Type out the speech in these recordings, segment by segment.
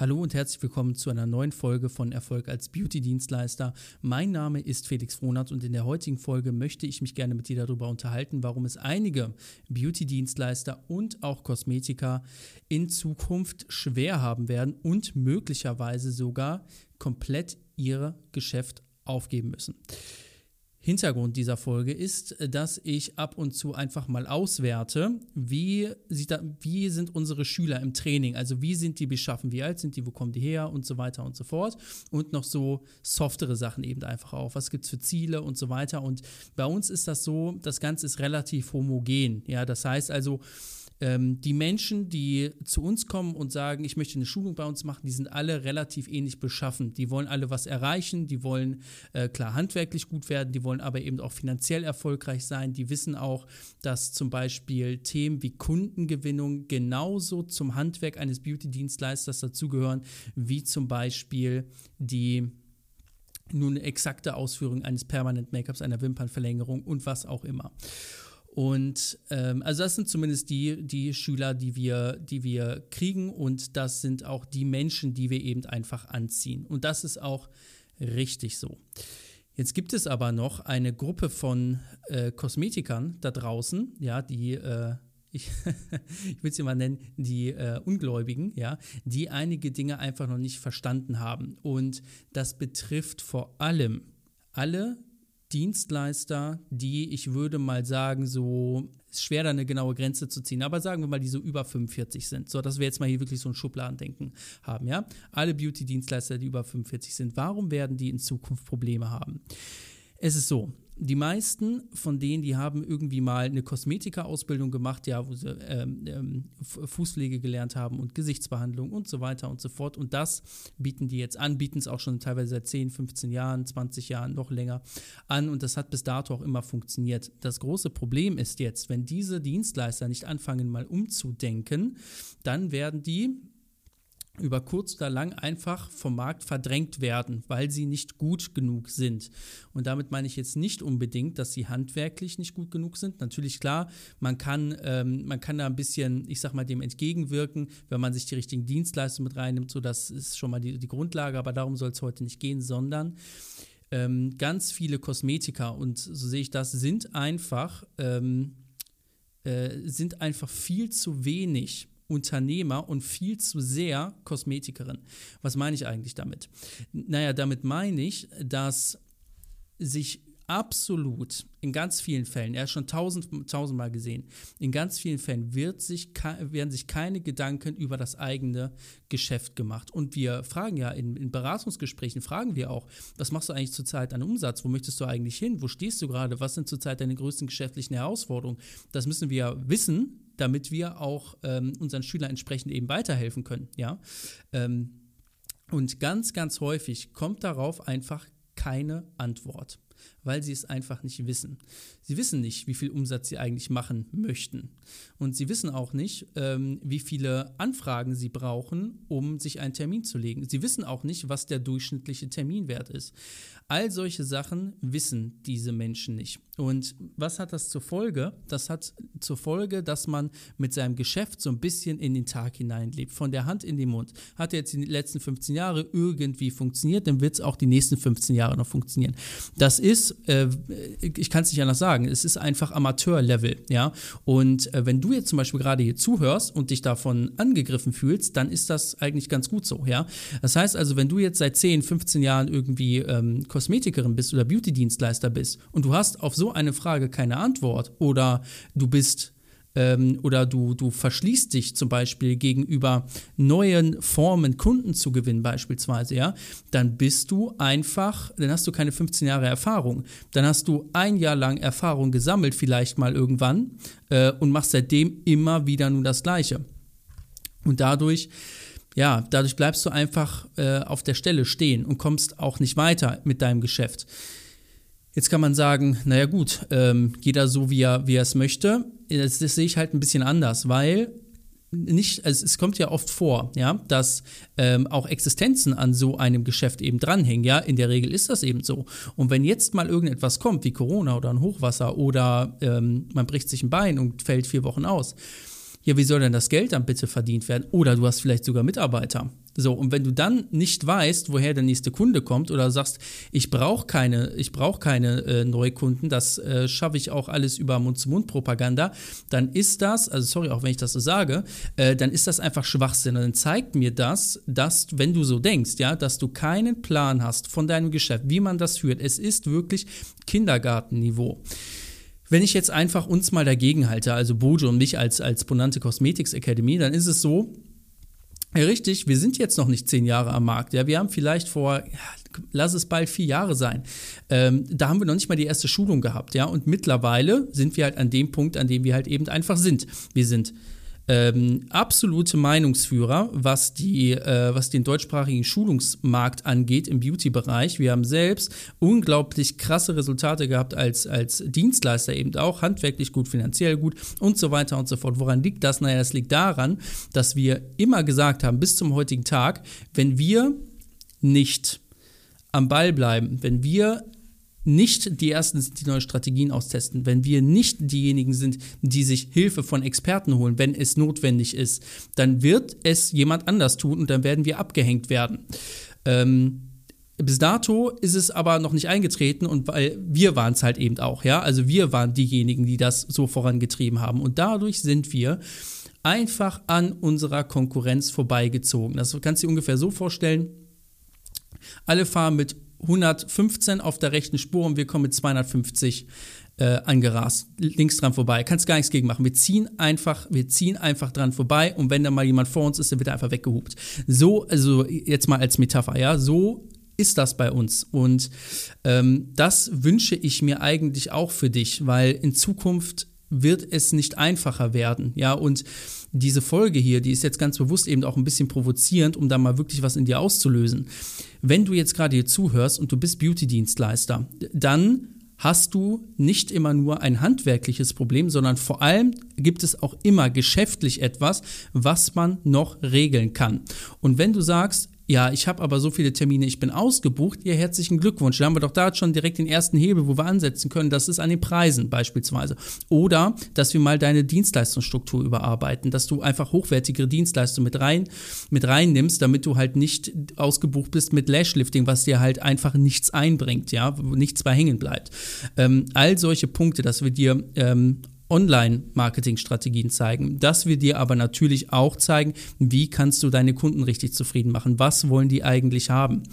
Hallo und herzlich willkommen zu einer neuen Folge von Erfolg als Beauty-Dienstleister. Mein Name ist Felix Frohnert und in der heutigen Folge möchte ich mich gerne mit dir darüber unterhalten, warum es einige Beauty-Dienstleister und auch Kosmetiker in Zukunft schwer haben werden und möglicherweise sogar komplett ihr Geschäft aufgeben müssen. Hintergrund dieser Folge ist, dass ich ab und zu einfach mal auswerte, wie, da, wie sind unsere Schüler im Training, also wie sind die beschaffen, wie alt sind die, wo kommen die her und so weiter und so fort. Und noch so softere Sachen eben einfach auch. Was gibt es für Ziele und so weiter. Und bei uns ist das so, das Ganze ist relativ homogen. Ja, das heißt also, ähm, die Menschen, die zu uns kommen und sagen, ich möchte eine Schulung bei uns machen, die sind alle relativ ähnlich beschaffen. Die wollen alle was erreichen, die wollen äh, klar handwerklich gut werden, die wollen aber eben auch finanziell erfolgreich sein. Die wissen auch, dass zum Beispiel Themen wie Kundengewinnung genauso zum Handwerk eines Beauty-Dienstleisters dazugehören, wie zum Beispiel die nun exakte Ausführung eines Permanent Make-ups, einer Wimpernverlängerung und was auch immer. Und ähm, also das sind zumindest die, die Schüler, die wir, die wir kriegen und das sind auch die Menschen, die wir eben einfach anziehen. Und das ist auch richtig so. Jetzt gibt es aber noch eine Gruppe von äh, Kosmetikern da draußen, ja, die äh, ich, ich will sie mal nennen, die äh, Ungläubigen, ja, die einige Dinge einfach noch nicht verstanden haben. Und das betrifft vor allem alle Dienstleister, die, ich würde mal sagen, so, ist schwer da eine genaue Grenze zu ziehen, aber sagen wir mal, die so über 45 sind, so dass wir jetzt mal hier wirklich so ein Schubladendenken haben, ja. Alle Beauty-Dienstleister, die über 45 sind, warum werden die in Zukunft Probleme haben? Es ist so, die meisten von denen, die haben irgendwie mal eine Kosmetikerausbildung gemacht, ja, wo sie ähm, ähm, Fußpflege gelernt haben und Gesichtsbehandlung und so weiter und so fort. Und das bieten die jetzt an, bieten es auch schon teilweise seit 10, 15 Jahren, 20 Jahren, noch länger an. Und das hat bis dato auch immer funktioniert. Das große Problem ist jetzt, wenn diese Dienstleister nicht anfangen, mal umzudenken, dann werden die über kurz oder lang einfach vom Markt verdrängt werden, weil sie nicht gut genug sind. Und damit meine ich jetzt nicht unbedingt, dass sie handwerklich nicht gut genug sind. Natürlich klar, man kann, ähm, man kann da ein bisschen, ich sag mal, dem entgegenwirken, wenn man sich die richtigen Dienstleistungen mit reinnimmt. So, das ist schon mal die, die Grundlage, aber darum soll es heute nicht gehen, sondern ähm, ganz viele Kosmetiker, und so sehe ich das, sind einfach, ähm, äh, sind einfach viel zu wenig Unternehmer und viel zu sehr Kosmetikerin. Was meine ich eigentlich damit? Naja, damit meine ich, dass sich absolut in ganz vielen Fällen, er ist schon tausend, tausendmal gesehen, in ganz vielen Fällen wird sich, werden sich keine Gedanken über das eigene Geschäft gemacht. Und wir fragen ja in, in Beratungsgesprächen, fragen wir auch, was machst du eigentlich zurzeit an Umsatz? Wo möchtest du eigentlich hin? Wo stehst du gerade? Was sind zurzeit deine größten geschäftlichen Herausforderungen? Das müssen wir wissen, damit wir auch ähm, unseren Schülern entsprechend eben weiterhelfen können. Ja? Ähm, und ganz, ganz häufig kommt darauf einfach keine Antwort weil sie es einfach nicht wissen. Sie wissen nicht, wie viel Umsatz sie eigentlich machen möchten. Und sie wissen auch nicht, ähm, wie viele Anfragen sie brauchen, um sich einen Termin zu legen. Sie wissen auch nicht, was der durchschnittliche Terminwert ist. All solche Sachen wissen diese Menschen nicht. Und was hat das zur Folge? Das hat zur Folge, dass man mit seinem Geschäft so ein bisschen in den Tag hineinlebt, von der Hand in den Mund. Hat jetzt die letzten 15 Jahre irgendwie funktioniert, dann wird es auch die nächsten 15 Jahre noch funktionieren. Das ist äh, ich kann es nicht anders sagen, es ist einfach Amateurlevel, ja. Und äh, wenn du jetzt zum Beispiel gerade hier zuhörst und dich davon angegriffen fühlst, dann ist das eigentlich ganz gut so, ja. Das heißt also, wenn du jetzt seit 10, 15 Jahren irgendwie ähm, Kosmetikerin bist oder Beauty-Dienstleister bist und du hast auf so eine Frage keine Antwort oder du bist ähm, oder du, du verschließt dich zum Beispiel gegenüber neuen Formen, Kunden zu gewinnen beispielsweise, ja, dann bist du einfach, dann hast du keine 15 Jahre Erfahrung. Dann hast du ein Jahr lang Erfahrung gesammelt, vielleicht mal irgendwann, äh, und machst seitdem immer wieder nur das Gleiche. Und dadurch ja, dadurch bleibst du einfach äh, auf der Stelle stehen und kommst auch nicht weiter mit deinem Geschäft. Jetzt kann man sagen, naja gut, ähm, jeder so, wie er, wie er es möchte. Das, das sehe ich halt ein bisschen anders, weil nicht, also es kommt ja oft vor, ja, dass ähm, auch Existenzen an so einem Geschäft eben dranhängen, ja, in der Regel ist das eben so. Und wenn jetzt mal irgendetwas kommt, wie Corona oder ein Hochwasser oder ähm, man bricht sich ein Bein und fällt vier Wochen aus, ja, wie soll denn das Geld dann bitte verdient werden? Oder du hast vielleicht sogar Mitarbeiter. So, und wenn du dann nicht weißt, woher der nächste Kunde kommt oder sagst, ich brauche keine, ich brauche keine äh, Neukunden, das äh, schaffe ich auch alles über Mund-zu-Mund-Propaganda, dann ist das, also sorry, auch wenn ich das so sage, äh, dann ist das einfach Schwachsinn. Und dann zeigt mir das, dass, wenn du so denkst, ja, dass du keinen Plan hast von deinem Geschäft, wie man das führt. Es ist wirklich Kindergartenniveau. Wenn ich jetzt einfach uns mal dagegen halte, also Bojo und mich als, als Bonante Cosmetics Academy, dann ist es so, ja, richtig, wir sind jetzt noch nicht zehn Jahre am Markt. Ja, wir haben vielleicht vor, ja, lass es bald vier Jahre sein. Ähm, da haben wir noch nicht mal die erste Schulung gehabt, ja. Und mittlerweile sind wir halt an dem Punkt, an dem wir halt eben einfach sind. Wir sind ähm, absolute Meinungsführer, was, die, äh, was den deutschsprachigen Schulungsmarkt angeht im Beauty-Bereich. Wir haben selbst unglaublich krasse Resultate gehabt als, als Dienstleister eben auch, handwerklich gut, finanziell gut und so weiter und so fort. Woran liegt das? Naja, das liegt daran, dass wir immer gesagt haben, bis zum heutigen Tag, wenn wir nicht am Ball bleiben, wenn wir nicht die Ersten sind, die neue Strategien austesten, wenn wir nicht diejenigen sind, die sich Hilfe von Experten holen, wenn es notwendig ist, dann wird es jemand anders tun und dann werden wir abgehängt werden. Ähm, bis dato ist es aber noch nicht eingetreten und weil wir waren es halt eben auch, ja. Also wir waren diejenigen, die das so vorangetrieben haben. Und dadurch sind wir einfach an unserer Konkurrenz vorbeigezogen. Das kannst du dir ungefähr so vorstellen. Alle fahren mit 115 auf der rechten Spur und wir kommen mit 250 äh, angerast, links dran vorbei. Kannst gar nichts gegen machen. Wir ziehen einfach, wir ziehen einfach dran vorbei und wenn da mal jemand vor uns ist, dann wird er einfach weggehupt. So, also jetzt mal als Metapher, ja, so ist das bei uns. Und ähm, das wünsche ich mir eigentlich auch für dich, weil in Zukunft wird es nicht einfacher werden. Ja, und diese Folge hier, die ist jetzt ganz bewusst eben auch ein bisschen provozierend, um da mal wirklich was in dir auszulösen. Wenn du jetzt gerade hier zuhörst und du bist Beauty-Dienstleister, dann hast du nicht immer nur ein handwerkliches Problem, sondern vor allem gibt es auch immer geschäftlich etwas, was man noch regeln kann. Und wenn du sagst, ja, ich habe aber so viele Termine, ich bin ausgebucht. Ihr herzlichen Glückwunsch. Da haben wir doch da schon direkt den ersten Hebel, wo wir ansetzen können. Das ist an den Preisen beispielsweise. Oder, dass wir mal deine Dienstleistungsstruktur überarbeiten, dass du einfach hochwertigere Dienstleistungen mit rein, mit reinnimmst, damit du halt nicht ausgebucht bist mit Lashlifting, was dir halt einfach nichts einbringt, ja, wo nichts bei hängen bleibt. Ähm, all solche Punkte, dass wir dir ähm, Online-Marketing-Strategien zeigen, dass wir dir aber natürlich auch zeigen, wie kannst du deine Kunden richtig zufrieden machen, was wollen die eigentlich haben.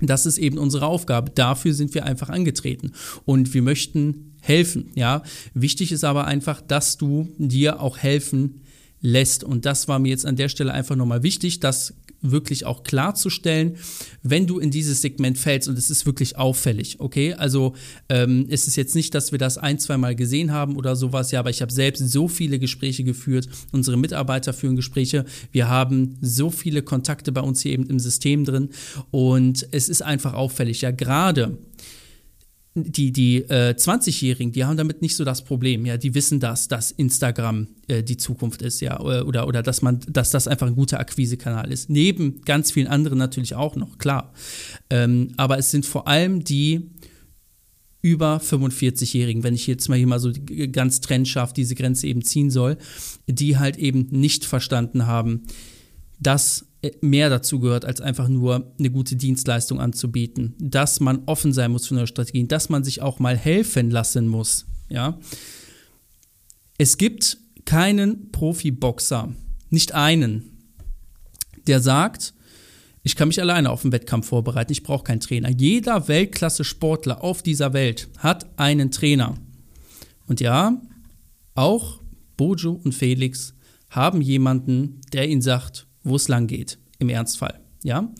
Das ist eben unsere Aufgabe. Dafür sind wir einfach angetreten und wir möchten helfen. Ja, wichtig ist aber einfach, dass du dir auch helfen lässt. Und das war mir jetzt an der Stelle einfach nochmal wichtig, dass wirklich auch klarzustellen, wenn du in dieses Segment fällst. Und es ist wirklich auffällig, okay? Also ähm, es ist jetzt nicht, dass wir das ein, zwei Mal gesehen haben oder sowas, ja, aber ich habe selbst so viele Gespräche geführt, unsere Mitarbeiter führen Gespräche, wir haben so viele Kontakte bei uns hier eben im System drin. Und es ist einfach auffällig, ja, gerade die, die äh, 20-Jährigen, die haben damit nicht so das Problem, ja, die wissen das, dass Instagram äh, die Zukunft ist, ja, oder, oder dass man, dass das einfach ein guter Akquisekanal ist. Neben ganz vielen anderen natürlich auch noch, klar. Ähm, aber es sind vor allem die über 45-Jährigen, wenn ich jetzt mal hier mal so ganz trennscharf diese Grenze eben ziehen soll, die halt eben nicht verstanden haben, dass mehr dazu gehört, als einfach nur eine gute Dienstleistung anzubieten. Dass man offen sein muss für neue Strategien, dass man sich auch mal helfen lassen muss. Ja? Es gibt keinen Profiboxer, nicht einen, der sagt, ich kann mich alleine auf den Wettkampf vorbereiten, ich brauche keinen Trainer. Jeder Weltklasse-Sportler auf dieser Welt hat einen Trainer. Und ja, auch Bojo und Felix haben jemanden, der ihnen sagt, wo es lang geht, im Ernstfall. Ja,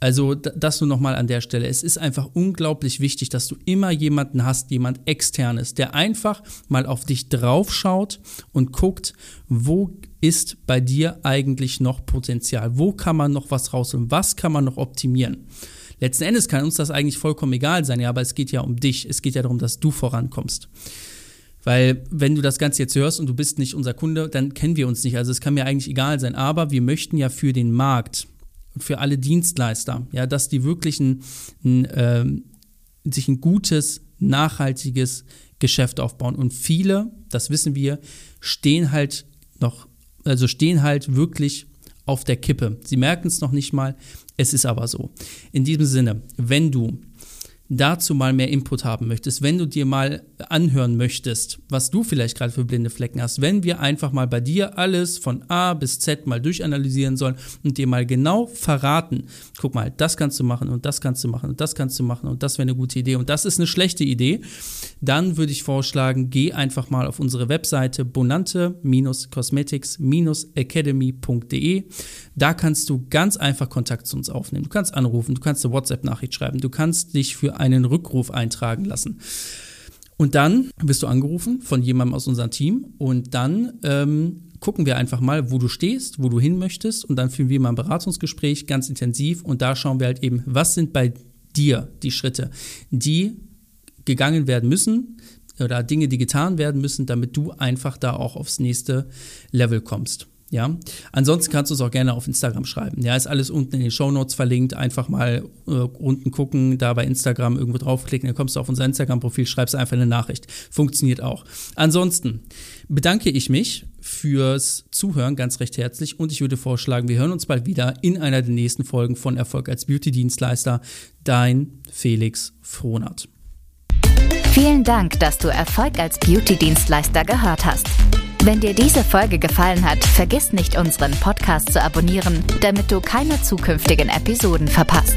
also das nur nochmal an der Stelle. Es ist einfach unglaublich wichtig, dass du immer jemanden hast, jemand externes, der einfach mal auf dich draufschaut und guckt, wo ist bei dir eigentlich noch Potenzial? Wo kann man noch was rausholen? Was kann man noch optimieren? Letzten Endes kann uns das eigentlich vollkommen egal sein, ja, aber es geht ja um dich. Es geht ja darum, dass du vorankommst. Weil wenn du das Ganze jetzt hörst und du bist nicht unser Kunde, dann kennen wir uns nicht. Also es kann mir eigentlich egal sein. Aber wir möchten ja für den Markt für alle Dienstleister, ja, dass die wirklich ein, ein, äh, sich ein gutes, nachhaltiges Geschäft aufbauen. Und viele, das wissen wir, stehen halt noch, also stehen halt wirklich auf der Kippe. Sie merken es noch nicht mal, es ist aber so. In diesem Sinne, wenn du dazu mal mehr Input haben möchtest, wenn du dir mal anhören möchtest, was du vielleicht gerade für blinde Flecken hast, wenn wir einfach mal bei dir alles von A bis Z mal durchanalysieren sollen und dir mal genau verraten, guck mal, das kannst du machen und das kannst du machen und das kannst du machen und das wäre eine gute Idee und das ist eine schlechte Idee, dann würde ich vorschlagen, geh einfach mal auf unsere Webseite bonante-cosmetics-academy.de. Da kannst du ganz einfach Kontakt zu uns aufnehmen. Du kannst anrufen, du kannst eine WhatsApp-Nachricht schreiben, du kannst dich für einen Rückruf eintragen lassen. Und dann wirst du angerufen von jemandem aus unserem Team und dann ähm, gucken wir einfach mal, wo du stehst, wo du hin möchtest und dann führen wir mal ein Beratungsgespräch ganz intensiv und da schauen wir halt eben, was sind bei dir die Schritte, die gegangen werden müssen oder Dinge, die getan werden müssen, damit du einfach da auch aufs nächste Level kommst. Ja, ansonsten kannst du es auch gerne auf Instagram schreiben. Ja, ist alles unten in den Show Notes verlinkt. Einfach mal äh, unten gucken, da bei Instagram irgendwo draufklicken, dann kommst du auf unser Instagram-Profil, schreibst einfach eine Nachricht. Funktioniert auch. Ansonsten bedanke ich mich fürs Zuhören ganz recht herzlich und ich würde vorschlagen, wir hören uns bald wieder in einer der nächsten Folgen von Erfolg als Beauty-Dienstleister. Dein Felix Frohnert. Vielen Dank, dass du Erfolg als Beauty-Dienstleister gehört hast. Wenn dir diese Folge gefallen hat, vergiss nicht, unseren Podcast zu abonnieren, damit du keine zukünftigen Episoden verpasst.